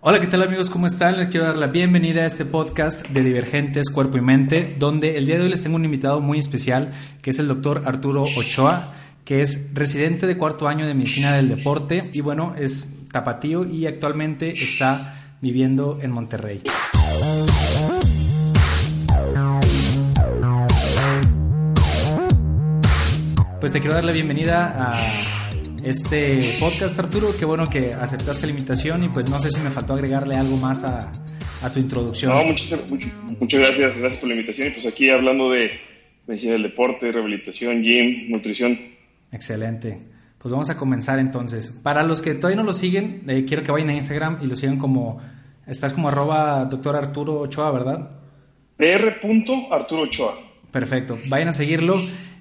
Hola, ¿qué tal amigos? ¿Cómo están? Les quiero dar la bienvenida a este podcast de Divergentes Cuerpo y Mente, donde el día de hoy les tengo un invitado muy especial, que es el doctor Arturo Ochoa, que es residente de cuarto año de Medicina del Deporte y bueno, es tapatío y actualmente está viviendo en Monterrey. Pues te quiero dar la bienvenida a este podcast, Arturo. Qué bueno que aceptaste la invitación y pues no sé si me faltó agregarle algo más a, tu introducción. No, muchas, muchas gracias, gracias por la invitación y pues aquí hablando de medicina del deporte, rehabilitación, gym, nutrición. Excelente. Pues vamos a comenzar entonces. Para los que todavía no lo siguen, eh, quiero que vayan a Instagram y lo sigan como, estás como arroba doctor Arturo Ochoa, ¿verdad? Dr. Arturo Ochoa. Perfecto, vayan a seguirlo.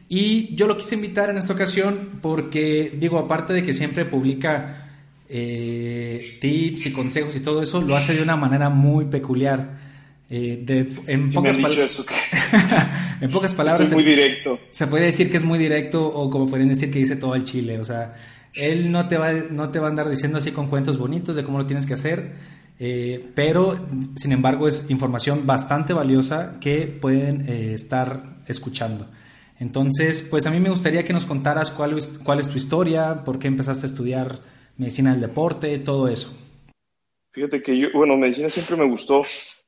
Y yo lo quise invitar en esta ocasión porque, digo, aparte de que siempre publica eh, tips y consejos y todo eso, lo hace de una manera muy peculiar. Eh, en, pocas en, pocas palabras. Es muy directo. Se puede decir que es muy directo o como pueden decir que dice todo el chile. O sea, él no te va, no te va a andar diciendo así con cuentos bonitos de cómo lo tienes que hacer. Eh, pero, sin embargo, es información bastante valiosa que pueden estar escuchando. Entonces, pues a mí me gustaría que nos contaras cuál es, cuál es tu historia, por qué empezaste a estudiar medicina del deporte, todo eso. Fíjate que yo, bueno, medicina siempre me gustó,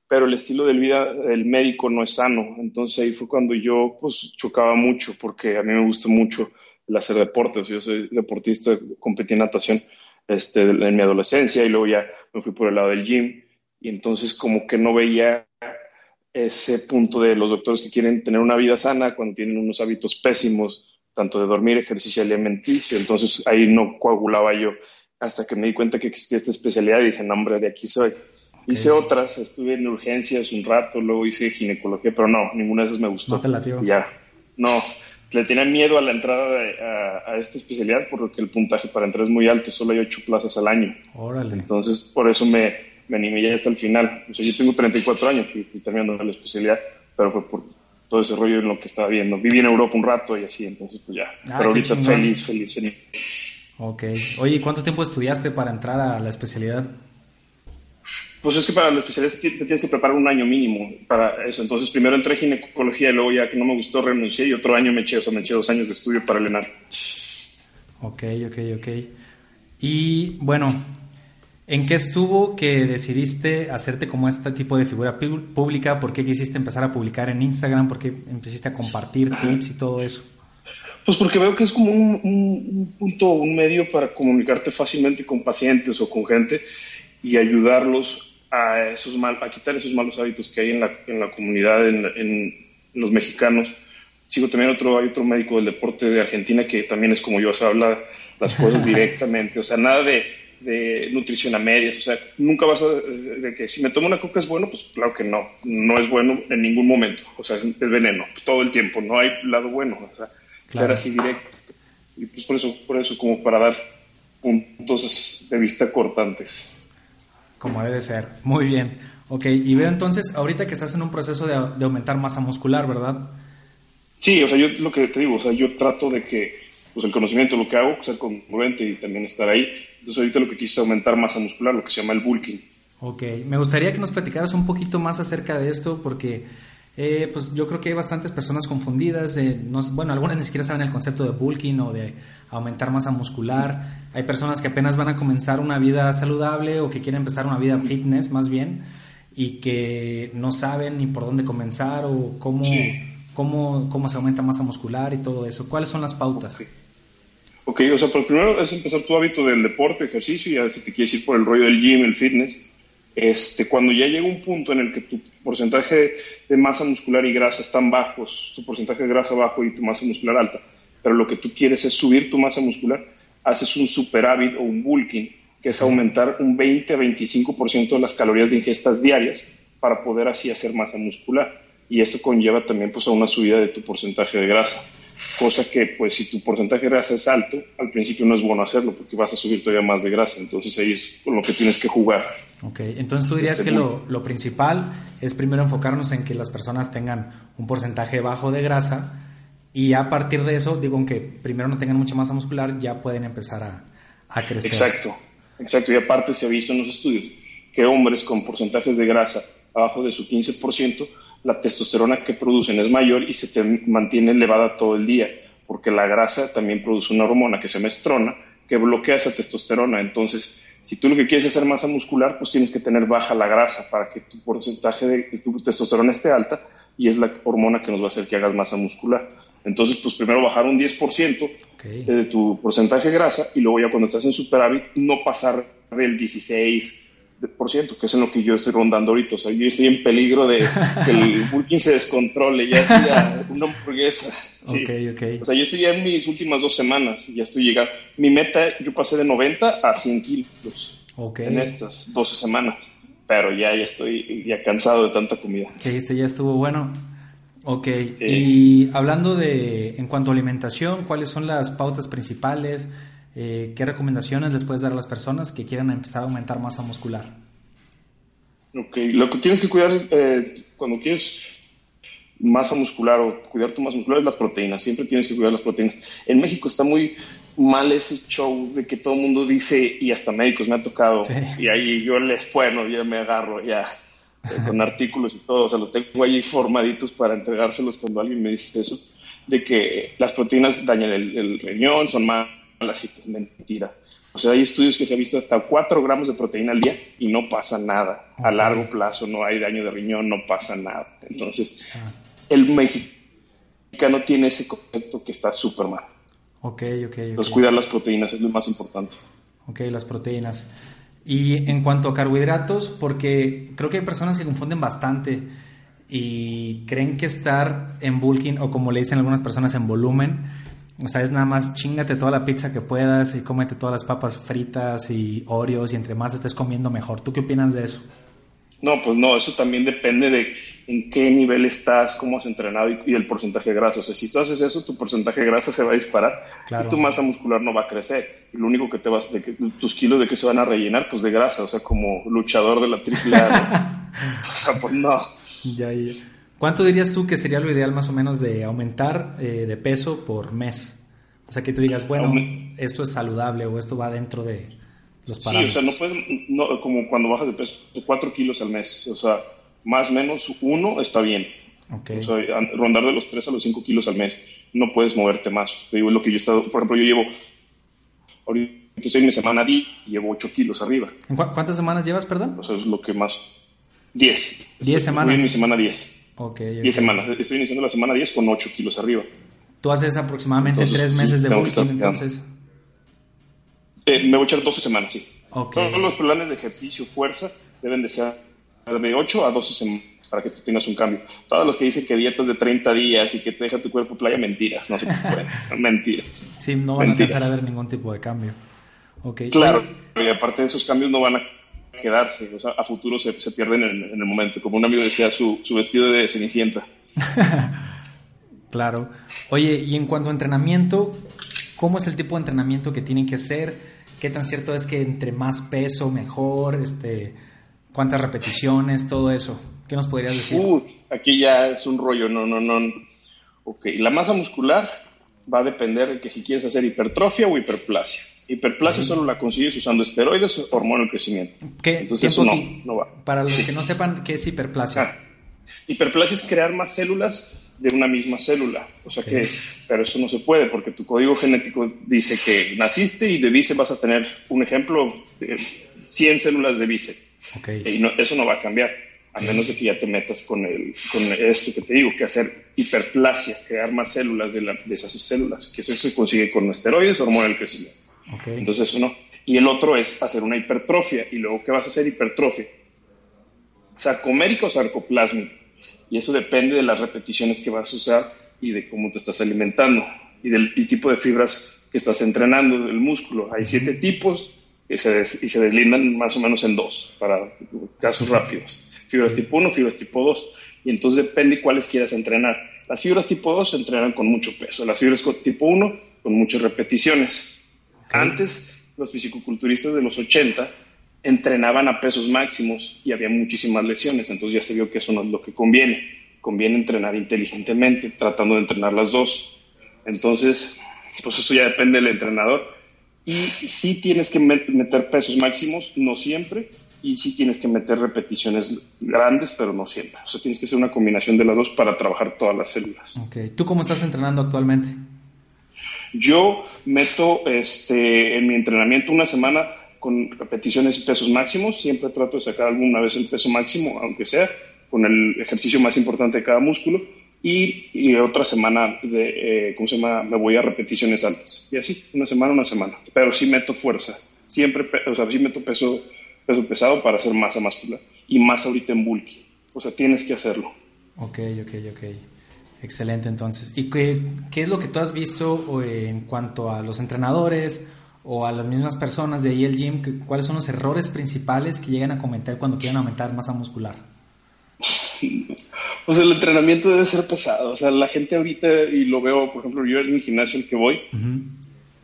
pero el estilo de vida del médico no es sano. Entonces ahí fue cuando yo pues chocaba mucho, porque a mí me gusta mucho el hacer deporte. yo soy deportista, competí en natación este, en mi adolescencia y luego ya me fui por el lado del gym. Y entonces como que no veía ese punto de los doctores que quieren tener una vida sana cuando tienen unos hábitos pésimos, tanto de dormir, ejercicio alimenticio. Entonces ahí no coagulaba yo hasta que me di cuenta que existía esta especialidad y dije, no, hombre, de aquí soy. Hice otras, estuve en urgencias un rato, luego hice ginecología, pero no, ninguna de esas me gustó. No te la Ya, no, le tenía miedo a la entrada a, a, esta especialidad porque el puntaje para entrar es muy alto, solo hay ocho plazas al año. Órale. Entonces, por eso me, me animé ya hasta el final. O sea, yo tengo 34 años y, y terminando la especialidad, pero fue por todo ese rollo en lo que estaba viendo. Viví en Europa un rato y así, entonces pues ya. Ah, pero ahorita feliz, feliz, feliz. Ok. Oye, ¿cuánto tiempo estudiaste para entrar a la especialidad? Pues es que para la especialidad te tienes que preparar un año mínimo para eso. Entonces primero entré en ginecología y luego ya que no me gustó renuncié y otro año me eché, o sea, me eché dos años de estudio para el ENAR. Ok, ok, ok. Y bueno, ¿En qué estuvo que decidiste hacerte como este tipo de figura pública? ¿Por qué quisiste empezar a publicar en Instagram? ¿Por qué empezaste a compartir tips y todo eso? Pues porque veo que es como un, punto, un medio para comunicarte fácilmente con pacientes o con gente y ayudarlos a, esos mal, a quitar esos malos hábitos que hay en la, en la comunidad, en, en, los mexicanos. Sigo también otro, hay otro médico del deporte de Argentina que también es como yo, o sea, habla las cosas directamente, o sea, nada de de nutrición a medias, o sea, nunca vas a, de que si me tomo una coca es bueno, pues claro que no, no es bueno en ningún momento, o sea, es, veneno, todo el tiempo, no hay lado bueno, o sea, ser así directo. Y pues por eso, por eso, como para dar puntos de vista cortantes. Como debe ser, muy bien. Ok, y veo entonces, ahorita que estás en un proceso de, de aumentar masa muscular, ¿verdad? Sí, o sea, yo lo que te digo, o sea, yo trato de que pues el conocimiento, lo que hago, ser congruente y también estar ahí. Entonces ahorita lo que quise es aumentar masa muscular, lo que se llama el bulking. Ok, me gustaría que nos platicaras un poquito más acerca de esto porque eh, pues yo creo que hay bastantes personas confundidas, no, bueno, algunas ni siquiera saben el concepto de bulking o de aumentar masa muscular, hay personas que apenas van a comenzar una vida saludable o que quieren empezar una vida fitness más bien y que no saben ni por dónde comenzar o cómo, cómo, cómo se aumenta masa muscular y todo eso. ¿Cuáles son las pautas? Ok, o sea, pero primero es empezar tu hábito del deporte, ejercicio, y ya si te quieres ir por el rollo del gym, el fitness, este, cuando ya llega un punto en el que tu porcentaje de masa muscular y grasa están bajos, tu porcentaje de grasa bajo y tu masa muscular alta, pero lo que tú quieres es subir tu masa muscular, haces un superávit o un bulking, que es aumentar un 20 a 25% de las calorías de ingestas diarias para poder así hacer masa muscular. Y eso conlleva también pues, a una subida de tu porcentaje de grasa cosa que pues si tu porcentaje de grasa es alto, al principio no es bueno hacerlo porque vas a subir todavía más de grasa, entonces ahí es con lo que tienes que jugar. Ok, entonces tú dirías este que lo, lo, principal es primero enfocarnos en que las personas tengan un porcentaje bajo de grasa y a partir de eso, digo, aunque primero no tengan mucha masa muscular, ya pueden empezar a, a crecer. Exacto, exacto, y aparte se ha visto en los estudios que hombres con porcentajes de grasa abajo de su 15%, la testosterona que producen es mayor y se te mantiene elevada todo el día, porque la grasa también produce una hormona que se llama estrona, que bloquea esa testosterona. Entonces, si tú lo que quieres es hacer masa muscular, pues tienes que tener baja la grasa para que tu porcentaje de tu testosterona esté alta y es la hormona que nos va a hacer que hagas masa muscular. Entonces, pues primero bajar un 10% de tu porcentaje de grasa y luego ya cuando estás en superávit no pasar del 16, por ciento, que es en lo que yo estoy rondando ahorita. O sea, yo estoy en peligro de que el Bulking se descontrole, ya estoy una hamburguesa. O sea, yo estoy ya en mis últimas dos semanas, ya estoy llegando. Mi meta, yo pasé de 90 a 100 kilos en estas 12 semanas, pero ya, ya estoy ya cansado de tanta comida. Que este ya estuvo bueno. Ok, y hablando de, en cuanto a alimentación, ¿cuáles son las pautas principales? Eh, ¿qué recomendaciones les puedes dar a las personas que quieran empezar a aumentar masa muscular? Ok, lo que tienes que cuidar eh, cuando quieres masa muscular o cuidar tu masa muscular es las proteínas, siempre tienes que cuidar las proteínas. En México está muy mal ese show de que todo el mundo dice, y hasta médicos me ha tocado, y ahí yo les, bueno, ya me agarro ya eh, con artículos y todo, o sea, los tengo ahí formaditos para entregárselos cuando alguien me dice eso, de que las proteínas dañan el, el riñón, son más las citas, mentiras. O sea, hay estudios que se ha visto hasta 4 gramos de proteína al día y no pasa nada. A largo plazo no hay daño de riñón, no pasa nada. Entonces, ah. el mexicano tiene ese concepto que está súper mal. Ok, ok. Entonces, cuidar las proteínas es lo más importante. Ok, las proteínas. Y en cuanto a carbohidratos, porque creo que hay personas que confunden bastante y creen que estar en bulking o como le dicen algunas personas en volumen o sea, es nada más chingate toda la pizza que puedas y cómete todas las papas fritas y Oreos y entre más estés comiendo mejor. ¿Tú qué opinas de eso? No, pues no, eso también depende de en qué nivel estás, cómo has entrenado y, el porcentaje de grasa. O sea, si tú haces eso, tu porcentaje de grasa se va a disparar y tu masa muscular no va a crecer. Y lo único que te vas, de que, tus kilos de qué se van a rellenar, pues de grasa, o sea, como luchador de la triple A. o sea, pues no. Ya, ya. ¿Cuánto dirías tú que sería lo ideal más o menos de aumentar eh, de peso por mes? O sea, que tú digas, bueno, esto es saludable o esto va dentro de los parámetros. Sí, o sea, no puedes, como cuando bajas de peso, 4 kilos al mes. O sea, más o menos uno está bien. Okay. O sea, rondar de los 3 a los 5 kilos al mes. No puedes moverte más. Te digo lo que yo he estado, por ejemplo, yo llevo, ahorita estoy en mi semana 10 y llevo 8 kilos arriba. ¿En cuántas semanas llevas, perdón? O sea, es lo que más, 10. 10 semanas. Estoy en mi semana 10. Ok. 10 semanas. Estoy iniciando la semana 10 con 8 kilos arriba. Tú haces aproximadamente 3 meses de bulking, entonces. Eh, me voy a echar 12 semanas, sí. Okay. Todos los planes de ejercicio, fuerza, deben de ser de 8 a 12 semanas para que tú tengas un cambio. Todos los que dicen que dietas de 30 días y que te deja tu cuerpo playa, mentiras, no se pueden, mentiras. Sí, no van a empezar a ver ningún tipo de cambio. Okay. Claro, y aparte de esos cambios no van a quedarse, o sea, a futuro se, se pierden en, el momento. Como un amigo decía, su, su vestido de cenicienta. claro. Oye, y en cuanto a entrenamiento, ¿cómo es el tipo de entrenamiento que tienen que hacer? ¿Qué tan cierto es que entre más peso, mejor? Este, ¿Cuántas repeticiones? Todo eso. ¿Qué nos podrías decir? aquí ya es un rollo, no, no, no. Ok, la masa muscular va a depender de que si quieres hacer hipertrofia o hiperplasia. Hiperplasia solo la consigues usando esteroides o hormona del crecimiento. ¿Qué, Entonces eso no, no va. Para los que no sepan qué es hiperplasia. Ah, hiperplasia es crear más células de una misma célula. O sea que, pero eso no se puede porque tu código genético dice que naciste y de bíceps vas a tener, un ejemplo, 100 células de bíceps. Y eso no va a cambiar, a menos de que ya te metas con, el, con esto que te digo, que hacer hiperplasia, crear más células de, de esas células, que eso se consigue con esteroides o hormona del crecimiento. Entonces, uno. Y el otro es hacer una hipertrofia. ¿Y luego qué vas a hacer hipertrofia? Sarcomérica o sarcoplásmica. Y eso depende de las repeticiones que vas a usar y de cómo te estás alimentando y del tipo de fibras que estás entrenando del músculo. Hay siete tipos y se, y se deslindan más o menos en dos para casos rápidos. Fibras tipo 1, fibras tipo 2. Y entonces depende cuáles quieras entrenar. Las fibras tipo 2 se entrenan con mucho peso. Las fibras tipo 1 con muchas repeticiones. Antes, los fisicoculturistas de los 80 entrenaban a pesos máximos y había muchísimas lesiones, entonces ya se vio que eso no es lo que conviene. Conviene entrenar inteligentemente, tratando de entrenar las dos. Entonces, pues eso ya depende del entrenador. Y sí tienes que meter pesos máximos, no siempre, y sí tienes que meter repeticiones grandes, pero no siempre. O sea, tienes que hacer una combinación de las dos para trabajar todas las células. Ok. ¿Tú cómo estás entrenando actualmente? Yo meto este, en mi entrenamiento una semana con repeticiones y pesos máximos. Siempre trato de sacar alguna vez el peso máximo, aunque sea con el ejercicio más importante de cada músculo. Y, otra semana eh, ¿cómo se llama? Me voy a repeticiones altas. Y así, una semana, una semana. Pero sí meto fuerza. Siempre, o sea, sí meto peso, peso pesado para hacer masa muscular. Y más ahorita en bulky. O sea, tienes que hacerlo. Ok, ok, ok. Excelente, entonces. ¿Y qué, qué es lo que tú has visto en cuanto a los entrenadores o a las mismas personas de ahí el gym? ¿Cuáles son los errores principales que llegan a comentar cuando quieren aumentar masa muscular? Pues el entrenamiento debe ser pesado. O sea, la gente ahorita, y lo veo, por ejemplo, yo en mi gimnasio el que voy,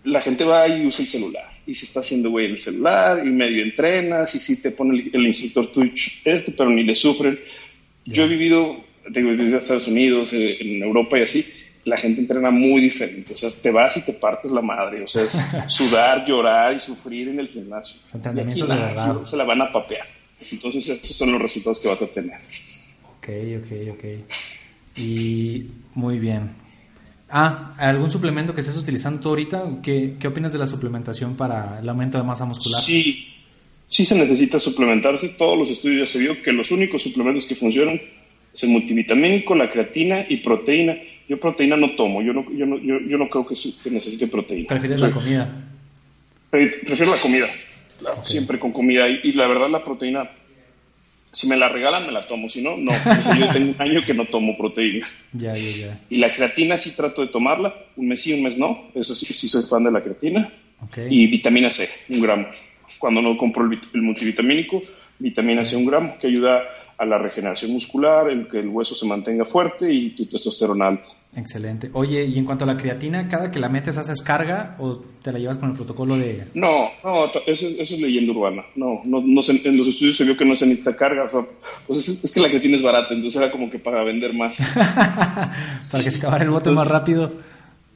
la gente va y usa el celular. Y se está haciendo güey en el celular, y medio entrenas, y si te pone el, instructor Twitch este, pero ni le sufren. Yo he vivido digo, Estados Unidos, eh, en Europa y así, la gente entrena muy diferente. O sea, te vas y te partes la madre. O sea, es sudar, llorar y sufrir en el gimnasio. Entrenamientos de verdad. Se la van a papear. Entonces, esos son los resultados que vas a tener. Ok, ok, ok. Y muy bien. Ah, ¿algún suplemento que estés utilizando tú ahorita? ¿Qué, ¿Qué opinas de la suplementación para el aumento de masa muscular? Sí, sí se necesita suplementarse. Todos los estudios ya se vio que los únicos suplementos que funcionan es el multivitamínico, la creatina y proteína. Yo proteína no tomo, yo no, yo no, yo, no creo que, necesite proteína. ¿Prefieres la comida? Prefiero la comida, siempre con comida. Y, la verdad la proteína, si me la regalan me la tomo, si no, no. yo tengo un año que no tomo proteína. Ya, ya, ya. Y la creatina sí trato de tomarla, un mes sí, un mes no. Eso sí, sí soy fan de la creatina. Y vitamina C, un gramo. Cuando no compro el, el multivitamínico, vitamina C, un gramo, que ayuda a la regeneración muscular, el que el hueso se mantenga fuerte y tu testosterona alta. Excelente. Oye, y en cuanto a la creatina, ¿cada que la metes haces carga o te la llevas con el protocolo de...? No, no, eso, es leyenda urbana. No, no, no en los estudios se vio que no se necesita carga. pues es, que la creatina es barata, entonces era como que para vender más. para que se acabara el bote más rápido.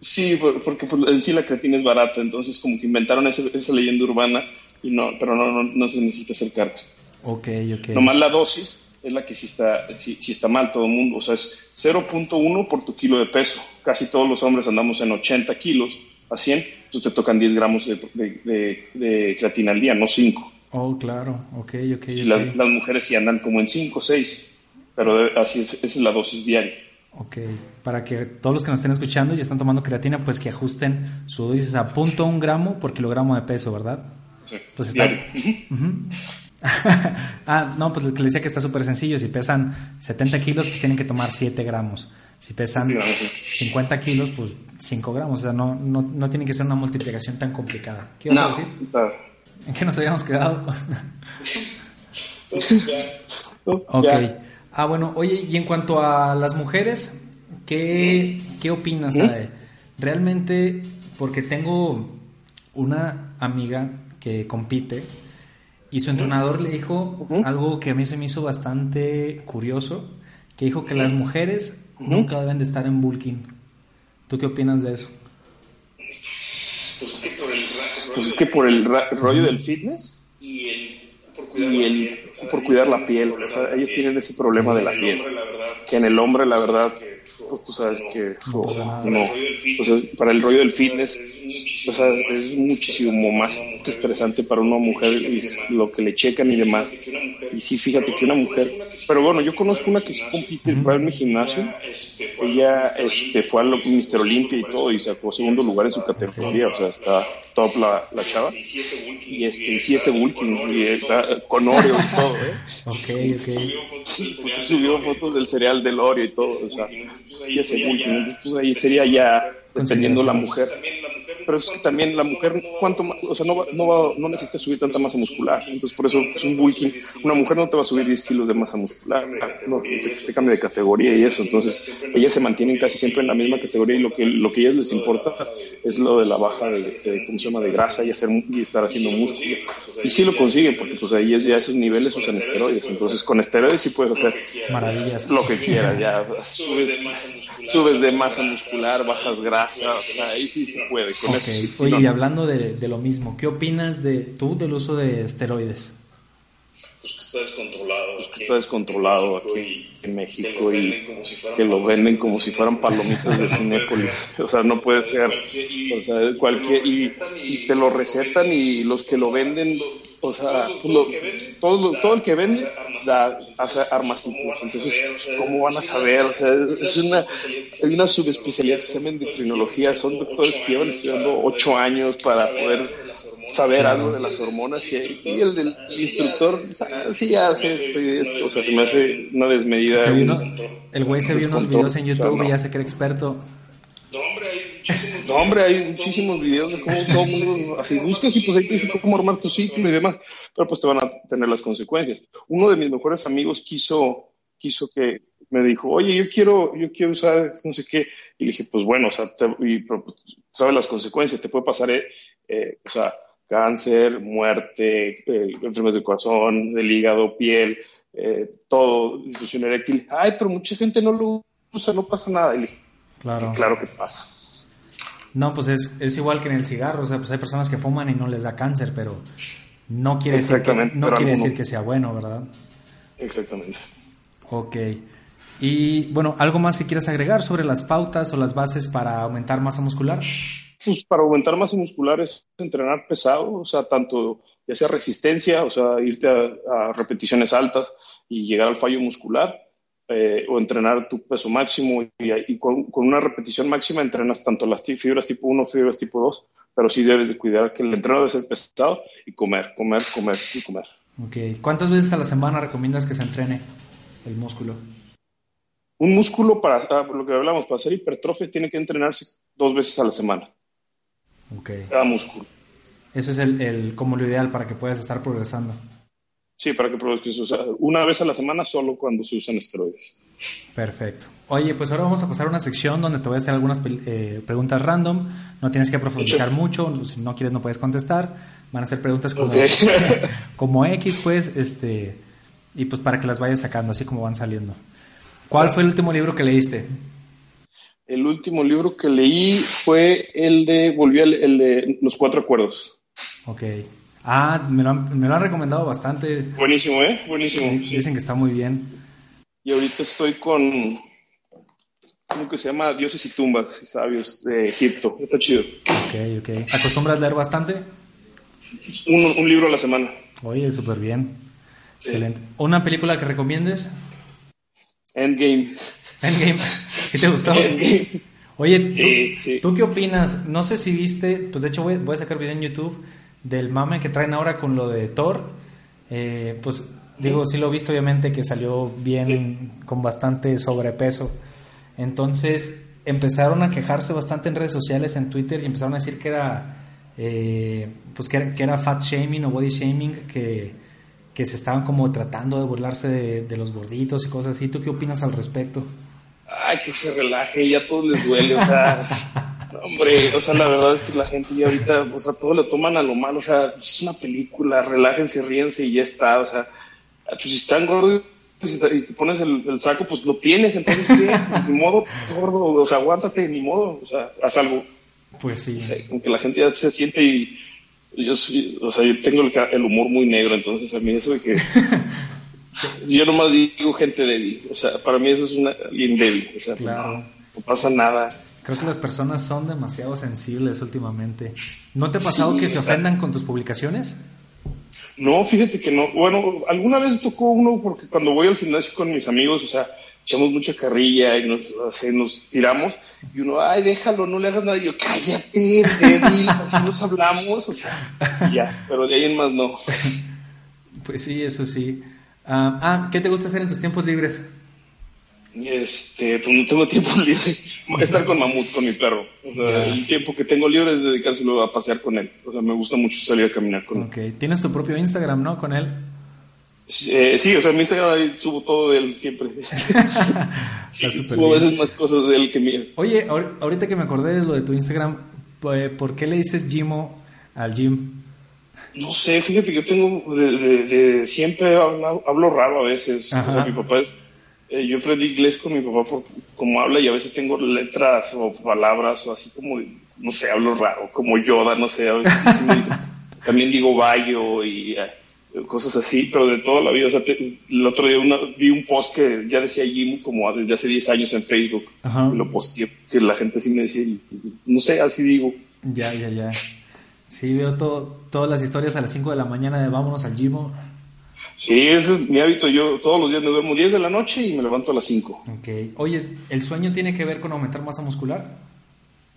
Sí, porque pues, en sí la creatina es barata, entonces como que inventaron esa, esa leyenda urbana, y no, pero no, no, no se necesita hacer carga. Ok, ok. Nomás la dosis es la que sí está, sí, está mal todo el mundo. O sea, es 0.1 por tu kilo de peso. Casi todos los hombres andamos en 80 kilos a 100, tú te tocan 10 gramos de, creatina al día, no 5. Oh, claro, ok, ok. Y las mujeres sí andan como en 5 o 6, pero así es, esa es la dosis diaria. Ok, para que todos los que nos estén escuchando y están tomando creatina, pues que ajusten su dosis a punto un gramo por kilogramo de peso, ¿verdad? Sí, pues está... ah, no, pues le decía que está súper sencillo. Si pesan 70 kilos, pues tienen que tomar 7 gramos. Si pesan 50 kilos, pues 5 gramos. O sea, no, no, no tiene que ser una multiplicación tan complicada. ¿Qué vas a decir? ¿En qué nos habíamos quedado? ok. Ah, bueno, oye, y en cuanto a las mujeres, ¿qué, qué opinas? Realmente, porque tengo una amiga que compite y su entrenador le dijo algo que a mí se me hizo bastante curioso, que dijo que las mujeres nunca deben de estar en bulking. ¿Tú qué opinas de eso? Pues es que por el, pues es que por el rollo del fitness y el por cuidar, la, piel, por cuidar la piel. O sea, ellos tienen ese problema de la piel. Que en el hombre, la verdad, pues tú sabes que no, para el rollo del fitness o sea, es muchísimo más estresante para una mujer lo que le checan y demás. y sí fíjate que una mujer pero bueno yo conozco una que sí compite va en mi gimnasio. Ella este, fue al Mister Olimpia y todo y sacó segundo lugar en su categoría o sea está top la, la chava. Y este y sí ese bulking y está con Oreo y todo ¿eh? okay, okay. subió fotos del cereal del Oreo y todo o sea ahí sería ya dependiendo la mujer pero es que también la mujer, cuánto o sea, no, no, no necesita subir tanta masa muscular. Entonces, por eso es un bulking. Una mujer no te va a subir 10 kilos de masa muscular, no, te cambia de categoría y eso. Entonces, ellas se mantienen casi siempre en la misma categoría y lo que, lo que a ellas les importa es lo de la baja de, ¿cómo se llama? de grasa y, hacer, y estar haciendo músculo. Y sí lo consiguen, porque pues ahí ya esos niveles usan esteroides. Entonces, con esteroides sí puedes hacer Maravillas. lo que quieras. Ya subes, subes de masa muscular, bajas grasa, ahí sí se puede. Con Oye, y hablando de, lo mismo, ¿qué opinas de tú del uso de esteroides? pues que está descontrolado, pues que está descontrolado aquí en México y que lo venden como si fueran palomitas de Cinépolis. O sea, no puede ser. O sea, cualquier, y, te lo recetan y los que lo venden, o sea, todo, todo el que vende da, hace armas Entonces, ¿cómo van a saber? O sea, es una, hay una subespecialidad que se llama endocrinología. Son doctores que llevan estudiando ocho años para poder saber algo de las hormonas y, el del instructor sí hace esto y esto, o sea, se me hace una desmedida. El güey se vio unos videos en YouTube y ya se cree experto. No, hombre, hay muchísimos videos de cómo todo el mundo, así buscas y pues ahí te dice cómo armar tu ciclo y demás, pero pues te van a tener las consecuencias. Uno de mis mejores amigos quiso, quiso que, me dijo, oye, yo quiero, yo quiero usar no sé qué, y le dije, pues bueno, o sea, y, pues, sabes las consecuencias, te puede pasar, eh, eh, o sea, cáncer, muerte, eh, enfermedades del corazón, del hígado, piel, eh, todo, disfunción eréctil. Ay, pero mucha gente no lo usa, no pasa nada. Y claro. claro que pasa. No, pues es, es, igual que en el cigarro, o sea, pues hay personas que fuman y no les da cáncer, pero no quiere, decir que, no quiere decir que sea bueno, ¿verdad? Exactamente. Ok. Y bueno, ¿algo más que quieras agregar sobre las pautas o las bases para aumentar masa muscular? Pues para aumentar masa muscular es entrenar pesado, o sea, tanto ya sea resistencia, o sea, irte a, repeticiones altas y llegar al fallo muscular, eh, o entrenar tu peso máximo y, con, una repetición máxima entrenas tanto las fibras tipo 1, fibras tipo 2, pero sí debes de cuidar que el entreno debe ser pesado y comer, comer, comer y comer. Ok, ¿cuántas veces a la semana recomiendas que se entrene el músculo? Un músculo, para ah, lo que hablamos, para hacer hipertrofia tiene que entrenarse dos veces a la semana. Okay. Cada músculo. Eso es el, como lo ideal para que puedas estar progresando. Sí, para que progreses. O sea, una vez a la semana solo cuando se usan esteroides. Perfecto. Oye, pues ahora vamos a pasar a una sección donde te voy a hacer algunas eh, preguntas random. No tienes que profundizar mucho. Si no quieres, no puedes contestar. Van a ser preguntas como, como X, pues, este, y pues para que las vayas sacando, así como van saliendo. ¿Cuál fue el último libro que leíste? El último libro que leí fue el de, volví el, de Los Cuatro Acuerdos. Ok. Ah, me lo, han, me lo han recomendado bastante. Buenísimo, ¿eh? Buenísimo. Dicen que está muy bien. Y ahorita estoy con, ¿cómo que se llama? Dioses y tumbas y sabios de Egipto. Está chido. Ok, ok. ¿Acostumbras leer bastante? Un, libro a la semana. Oye, súper bien. Excelente. ¿Una película que recomiendes? Endgame. Endgame. ¿Sí te gustó? Oye, ¿tú, qué opinas? No sé si viste, pues de hecho voy, a sacar video en YouTube del mame que traen ahora con lo de Thor. Eh, pues digo, sí lo he visto obviamente que salió bien, con bastante sobrepeso. Entonces empezaron a quejarse bastante en redes sociales, en Twitter, y empezaron a decir que era, eh, pues que que era fat shaming o body shaming, que que se estaban como tratando de burlarse de, los gorditos y cosas así. ¿Tú qué opinas al respecto? Ay, que se relaje, ya todo les duele, o sea, hombre, o sea, la verdad es que la gente ya ahorita, o sea, todo lo toman a lo malo, o sea, es una película, relájense, ríense y ya está, o sea, pues si están gordos y te pones el, saco, pues lo tienes, entonces, ¿qué? ni modo, gordo, o sea, aguántate, ni modo, o sea, haz algo. Pues sí. aunque la gente ya se siente y yo o sea, yo tengo el, humor muy negro, entonces a mí eso de que yo nomás digo gente débil, o sea, para mí eso es una, alguien débil, o sea, no, pasa nada. Creo que las personas son demasiado sensibles últimamente. ¿No te ha pasado que se ofendan con tus publicaciones? No, fíjate que no. Bueno, alguna vez tocó uno porque cuando voy al gimnasio con mis amigos, o sea, echamos mucha carrilla y nos, nos tiramos y uno, ay, déjalo, no le hagas nada. Y yo, cállate, débil, así nos hablamos, o sea, ya, pero de ahí en más no. Pues sí, eso sí. ah, ah ¿qué te gusta hacer en tus tiempos libres? Este, pues no tengo tiempo libre. Estar con Mamut, con mi perro. O sea, el tiempo que tengo libre es dedicárselo a pasear con él. O sea, me gusta mucho salir a caminar con él. Tienes tu propio Instagram, ¿no? Con él. Eh, sí, o sea, en mi Instagram ahí subo todo de él siempre. subo a veces más cosas de él que mías. Oye, ahorita que me acordé de lo de tu Instagram, ¿por qué le dices Jimo al gym? No sé, fíjate que yo tengo de, siempre hablo, raro a veces. O sea, mi papá es, eh, yo aprendí inglés con mi papá por como habla y a veces tengo letras o palabras o así como, no sé, hablo raro, como Yoda, no sé, a veces sí me dicen. También digo bayo y cosas así, pero de toda la vida. O sea, el otro día vi un post que ya decía Jim como desde hace 10 años en Facebook. Lo posteé, que la gente sí me decía, no sé, así digo. Ya, ya, ya. Sí, veo todo, todas las historias a las 5 de la mañana de vámonos al gym. Sí, ese es mi hábito. Yo todos los días me duermo 10 de la noche y me levanto a las 5. Ok. Oye, ¿el sueño tiene que ver con aumentar masa muscular?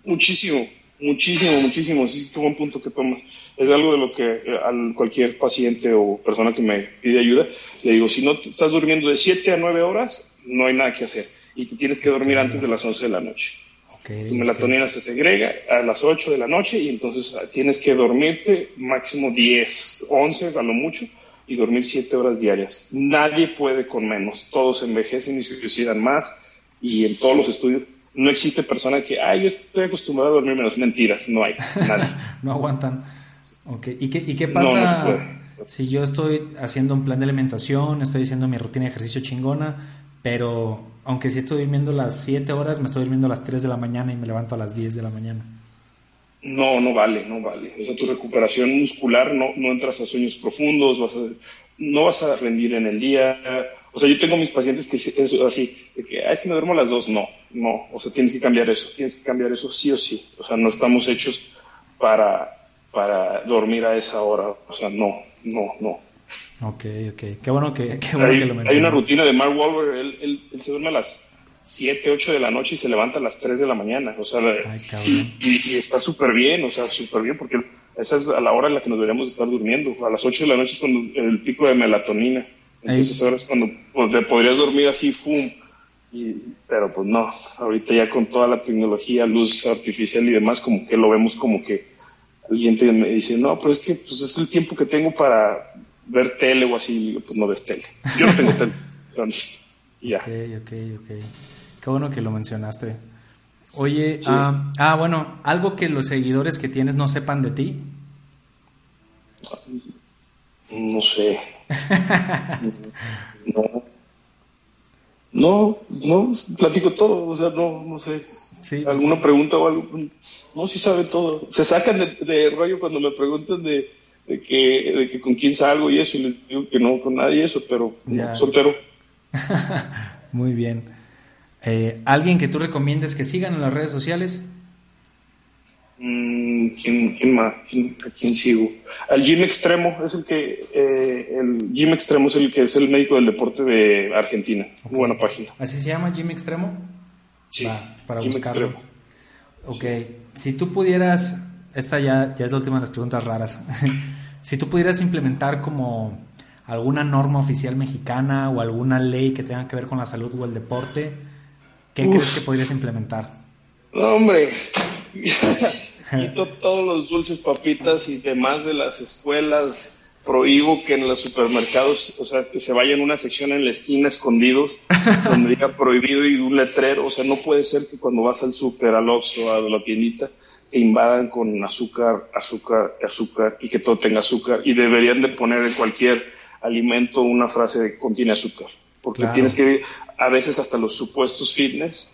Muchísimo, muchísimo, muchísimo. Sí, qué buen punto que tomas. Es algo de lo que eh, a cualquier paciente o persona que me pide ayuda, le digo, si no estás durmiendo de 7 a 9 horas, no hay nada que hacer. Y te tienes que dormir antes de las 11 de la noche. tu melatonina se segrega a las 8 de la noche y entonces ah, tienes que dormirte máximo 10, 11 a lo mucho y dormir 7 horas diarias. Nadie puede con menos. Todos envejecen y se suicidan más y en todos los estudios no existe persona que, ay, yo estoy acostumbrado a dormir menos. Mentiras, no hay. Nadie. no aguantan. Okay. ¿Y, qué, ¿Y qué pasa si yo estoy haciendo un plan de alimentación, estoy haciendo mi rutina de ejercicio chingona, pero aunque si estoy durmiendo las 7 horas, me estoy durmiendo a las 3 de la mañana y me levanto a las 10 de la mañana? No, no vale, no vale. O sea, tu recuperación muscular no, no entras a sueños profundos, vas a, no vas a rendir en el día. O sea, yo tengo mis pacientes que es así, de que, ah, es que me duermo a las dos. No, no. O sea, tienes que cambiar eso. Tienes que cambiar eso sí o sí. O sea, no estamos hechos para, para dormir a esa hora. O sea, no, no, no. Ok, ok. Qué bueno que, qué bueno hay, que lo Hay una rutina de Mark Wahlberg. Él, él, él, se duerme a las 7, 8 de la noche y se levanta a las 3 de la mañana. O sea, y, y, está súper bien, o sea, súper bien, porque esa es a la hora en la que nos deberíamos estar durmiendo. A las 8 de la noche es cuando el pico de melatonina. Entonces ahora es cuando pues, te podrías dormir así, ¡fum! Y, pero pues no, ahorita ya con toda la tecnología, luz artificial y demás, como que lo vemos como que alguien te me dice, no, pero es que pues, es el tiempo que tengo para ver tele o así, pues no ves tele. Yo no tengo tele. ya. Ok, ok, ok. Qué bueno que lo mencionaste. Oye, ah, ah, bueno, algo que los seguidores que tienes no sepan de ti. No sé. no. No, no, platico todo, o sea, no, no sé. Sí, pues ¿Alguna pregunta o algo? No, sí sabe todo. Se sacan de, rollo cuando me preguntan de, de, que, de que con quién salgo y eso, y les digo que no con nadie y eso, pero soltero. Muy bien. Eh, ¿Alguien que tú recomiendes que sigan en las redes sociales? Mm, ¿quién, más? ¿A quién sigo? Al Gym Extremo, es el que, eh, el Gym Extremo es el que es el médico del deporte de Argentina. Muy buena página. ¿Así se llama Gym Extremo? Sí. para buscarlo. Extremo. Ok, si tú pudieras, esta ya, ya es la última de las preguntas raras, si tú pudieras implementar como alguna norma oficial mexicana o alguna ley que tenga que ver con la salud o el deporte, ¿qué crees que podrías implementar? No, hombre, quito todos los dulces papitas y demás de las escuelas, prohíbo que en los supermercados, o sea, que se vaya en una sección en la esquina escondidos, donde diga prohibido y un letrero, o sea, no puede ser que cuando vas al super, al Oxxo, a la tiendita, te invadan con azúcar, azúcar, azúcar y que todo tenga azúcar. Y deberían de poner en cualquier alimento una frase de contiene azúcar, porque tienes que a veces hasta los supuestos fitness,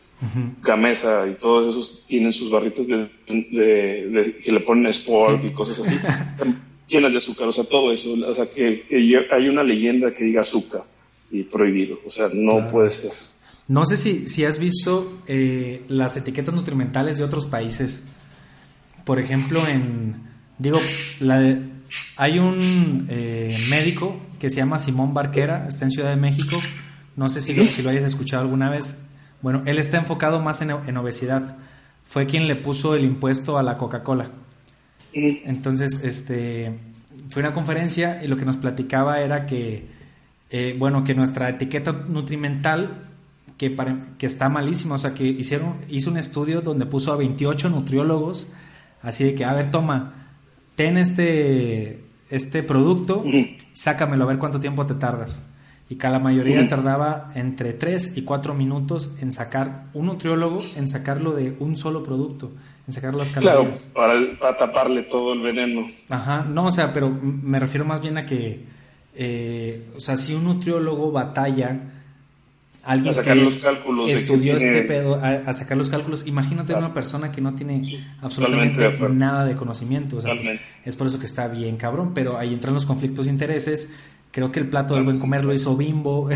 Gamesa y todos esos tienen sus barritas de, que le ponen sport y cosas así, llenas de azúcar, o sea, todo eso, o sea, que, hay una leyenda que diga azúcar y prohibido, o sea, no puede ser. No sé si, si has visto eh, las etiquetas nutrimentales de otros países. Por ejemplo, en, digo, la hay un eh, médico que se llama Simón Barquera, está en Ciudad de México. No sé si lo, si lo hayas escuchado alguna vez. Bueno, él está enfocado más en, obesidad. Fue quien le puso el impuesto a la Coca-Cola. Entonces, este, fue una conferencia y lo que nos platicaba era que, eh, bueno, que nuestra etiqueta nutrimental, que, que está malísima, o sea, que hicieron, hizo un estudio donde puso a 28 nutriólogos, así de que, a ver, toma, ten este, este producto, sácamelo a ver cuánto tiempo te tardas. Y que la mayoría tardaba entre 3 y 4 minutos en sacar un nutriólogo, en sacarlo de un solo producto, en sacar las calorías. Claro, para, taparle todo el veneno. Ajá, no, o sea, pero me refiero más bien a que, eh, o sea, si un nutriólogo batalla alguien a sacar que los cálculos estudió este pedo, a, sacar los cálculos. Imagínate una persona que no tiene absolutamente nada de conocimiento. O sea, pues, es por eso que está bien cabrón, pero ahí entran los conflictos de intereses. Creo que el plato del buen comer lo hizo Bimbo.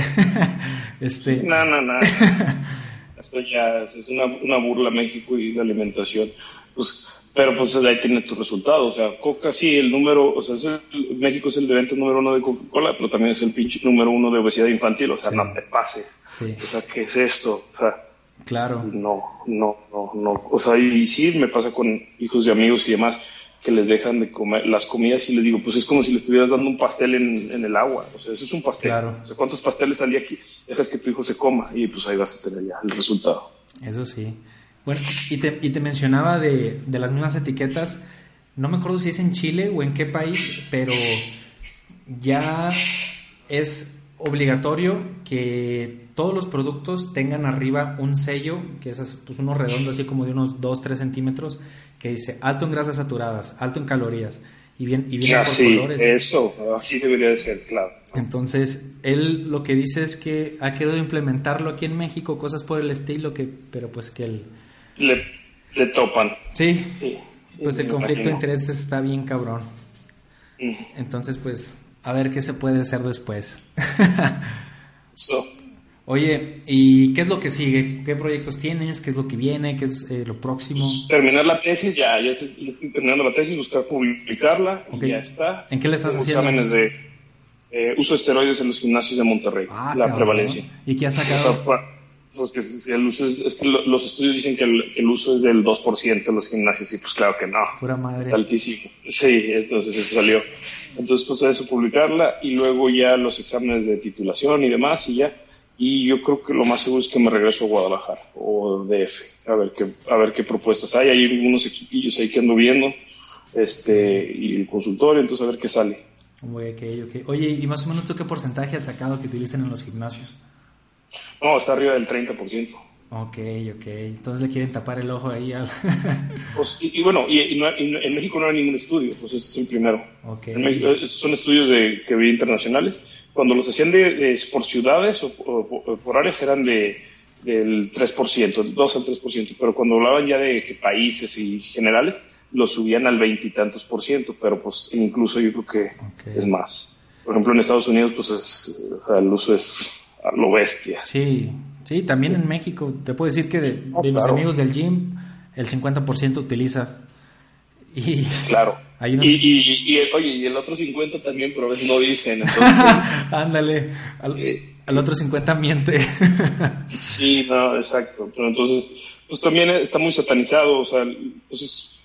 este... No, no, no. Esto ya es una, una burla México y la alimentación. Pues pero pues ahí tiene tu resultado. O sea, Coca sí, el número, o sea, México es el de venta número uno de Coca-Cola, pero también es el pinche número uno de obesidad infantil. O sea, no te pases. O sea, ¿qué es esto? O sea, claro. No, no, no, no. O sea, y sí me pasa con hijos de amigos y demás que les dejan de comer las comidas y les digo, pues es como si le estuvieras dando un pastel en, en el agua. O sea, eso es un pastel. Claro. O sea, ¿cuántos pasteles salía aquí? Dejas que tu hijo se coma y pues ahí vas a tener ya el resultado. Eso sí. Bueno, y te, y te mencionaba de, de, las mismas etiquetas, no me acuerdo si es en Chile o en qué país, pero ya es obligatorio que todos los productos tengan arriba un sello, que es pues uno redondo así como de unos 2-3 centímetros, que dice alto en grasas saturadas, alto en calorías, y bien, y bien por colores. Eso, así debería de ser, claro. Entonces, él lo que dice es que ha querido implementarlo aquí en México, cosas por el estilo, que, pero pues que el le, le topan. Sí, pues el conflicto de intereses está bien cabrón. Mm. Entonces, pues, a ver qué se puede hacer después. Oye, ¿y qué es lo que sigue? ¿Qué proyectos tienes? ¿Qué es lo que viene? ¿Qué es eh, lo próximo? Terminar la tesis, ya, ya estoy terminando la tesis, buscar publicarla y ya está. ¿En qué le estás haciendo? Exámenes de eh, uso de esteroides en los gimnasios de Monterrey, ah, la prevalencia. ¿Y qué has sacado? Pues que el uso es, que los estudios dicen que el, uso es del 2% de los gimnasios y pues claro que no. Pura madre. Está altísimo. Sí, entonces eso salió. Entonces pues eso, publicarla y luego ya los exámenes de titulación y demás y ya. Y yo creo que lo más seguro es que me regreso a Guadalajara o DF a ver qué, a ver qué propuestas hay. Hay unos equipillos ahí que ando viendo este, y el consultorio, entonces a ver qué sale. Oye, ¿y más o menos tú qué porcentaje has sacado que utilicen en los gimnasios? No, está arriba del 30%. Ok, ok. Entonces le quieren tapar el ojo ahí al... pues, y, bueno, y, en México no hay ningún estudio, pues este es el primero. Okay. En son estudios de, que vi internacionales. Cuando los hacían de, por ciudades o, por áreas eran de, del 3%, del 2 al 3%, pero cuando hablaban ya de países y generales, lo subían al veintitantos por ciento, pero pues incluso yo creo que es más. Por ejemplo, en Estados Unidos, pues es, o sea, el uso es a lo bestia. Sí, sí, también en México. Te puedo decir que de, mis amigos del gym, el 50% utiliza. Y, claro. y, y, oye, y el otro 50 también, pero a veces no dicen. Ándale, al, otro 50 miente. sí, no, exacto. Pero entonces, pues también está muy satanizado, o sea, entonces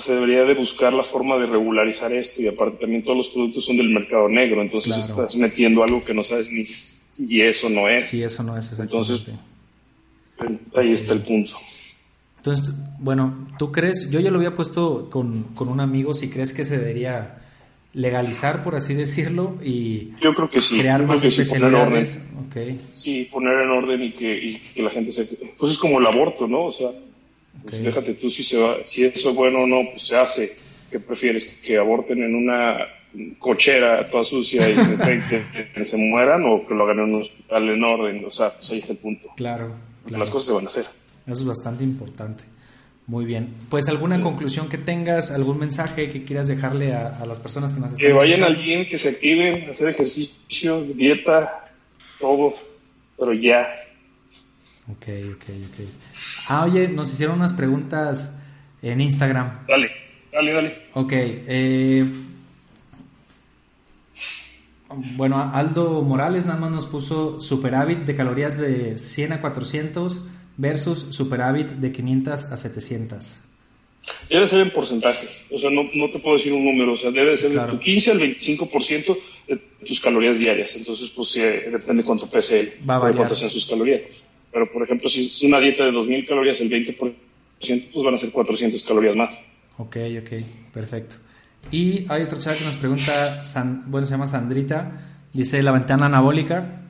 se debería de buscar la forma de regularizar esto y aparte también todos los productos son del mercado negro, entonces estás metiendo algo que no sabes ni si eso no es. Si eso no es, Entonces, ahí está el punto. Entonces, bueno, ¿tú crees? Yo ya lo había puesto con, con un amigo, si crees que se debería legalizar, por así decirlo, y yo creo que sí. crear más especialidades. Sí, poner en orden y que, y que la gente se... Pues es como el aborto, ¿no? O sea, pues déjate tú si, se va, si eso es bueno o no, pues se hace. ¿Qué prefieres? ¿Que aborten en una cochera toda sucia y se, que, se mueran o que lo hagan en un hospital en orden? O sea, pues ahí está el punto. Claro. Las cosas se van a hacer. Eso es bastante importante. Muy bien. Pues alguna conclusión que tengas, algún mensaje que quieras dejarle a, las personas que nos están Que vayan al gym, que se activen, hacer ejercicio, dieta, todo, pero ya. Ok, ok, ok. Ah, oye, nos hicieron unas preguntas en Instagram. Dale, dale, dale. Ok, eh, bueno, Aldo Morales nada más nos puso superávit de calorías de 100 a 400 versus superávit de 500 a 700. Debe ser en porcentaje, o sea, no, te puedo decir un número, o sea, debe ser de tu 15 al 25% de tus calorías diarias, entonces pues depende cuánto pese él, Va a cuánto sean sus calorías. Pero, por ejemplo, si es una dieta de 2.000 calorías, el 20%, pues van a ser 400 calorías más. Ok, ok, perfecto. Y hay otra chava que nos pregunta, bueno, se llama Sandrita, dice la ventana anabólica.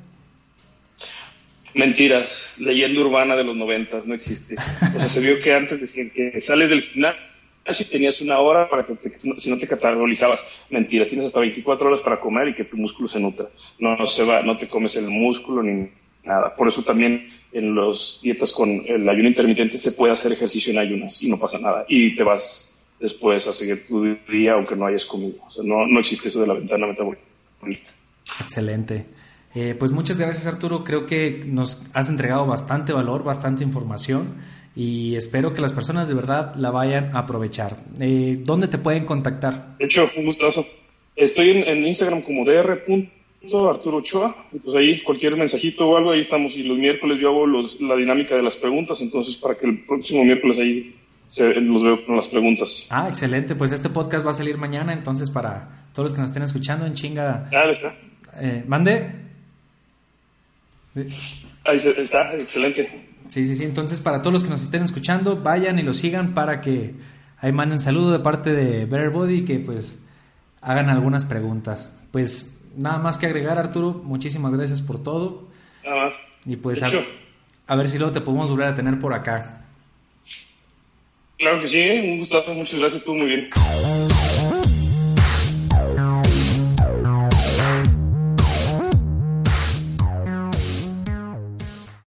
Mentiras, leyenda urbana de los noventas, no existe. O sea, se vio que antes decían que sales del gimnasio y tenías una hora para que si no te catabolizabas. Mentiras, tienes hasta 24 horas para comer y que tu músculo se nutra. No, no se va, no te comes el músculo ni nada. Por eso también en las dietas con el ayuno intermitente se puede hacer ejercicio en ayunas y no pasa nada. Y te vas después a seguir tu día aunque no hayas comido. O sea, no, no existe eso de la ventana metabólica. Excelente. Eh, pues muchas gracias Arturo, creo que nos has entregado bastante valor, bastante información y espero que las personas de verdad la vayan a aprovechar. Eh, ¿Dónde te pueden contactar? De hecho, un gustazo. Estoy en, Instagram como dr. Arturo Ochoa, y pues ahí cualquier mensajito o algo, ahí estamos. Y los miércoles yo hago la dinámica de las preguntas, entonces para que el próximo miércoles ahí se, los veo con las preguntas. Ah, excelente, pues este podcast va a salir mañana, entonces para todos los que nos estén escuchando en chinga. Ah, está. Eh, mande. Ahí está, excelente. Sí, sí, sí. Entonces, para todos los que nos estén escuchando, vayan y lo sigan para que ahí manden saludo de parte de Better Body y que pues hagan algunas preguntas. Pues nada más que agregar, Arturo. Muchísimas gracias por todo. Nada más. Y pues a, a, ver si luego te podemos volver a tener por acá. Claro que sí, ¿eh? un gustazo. Muchas gracias, estuvo muy bien.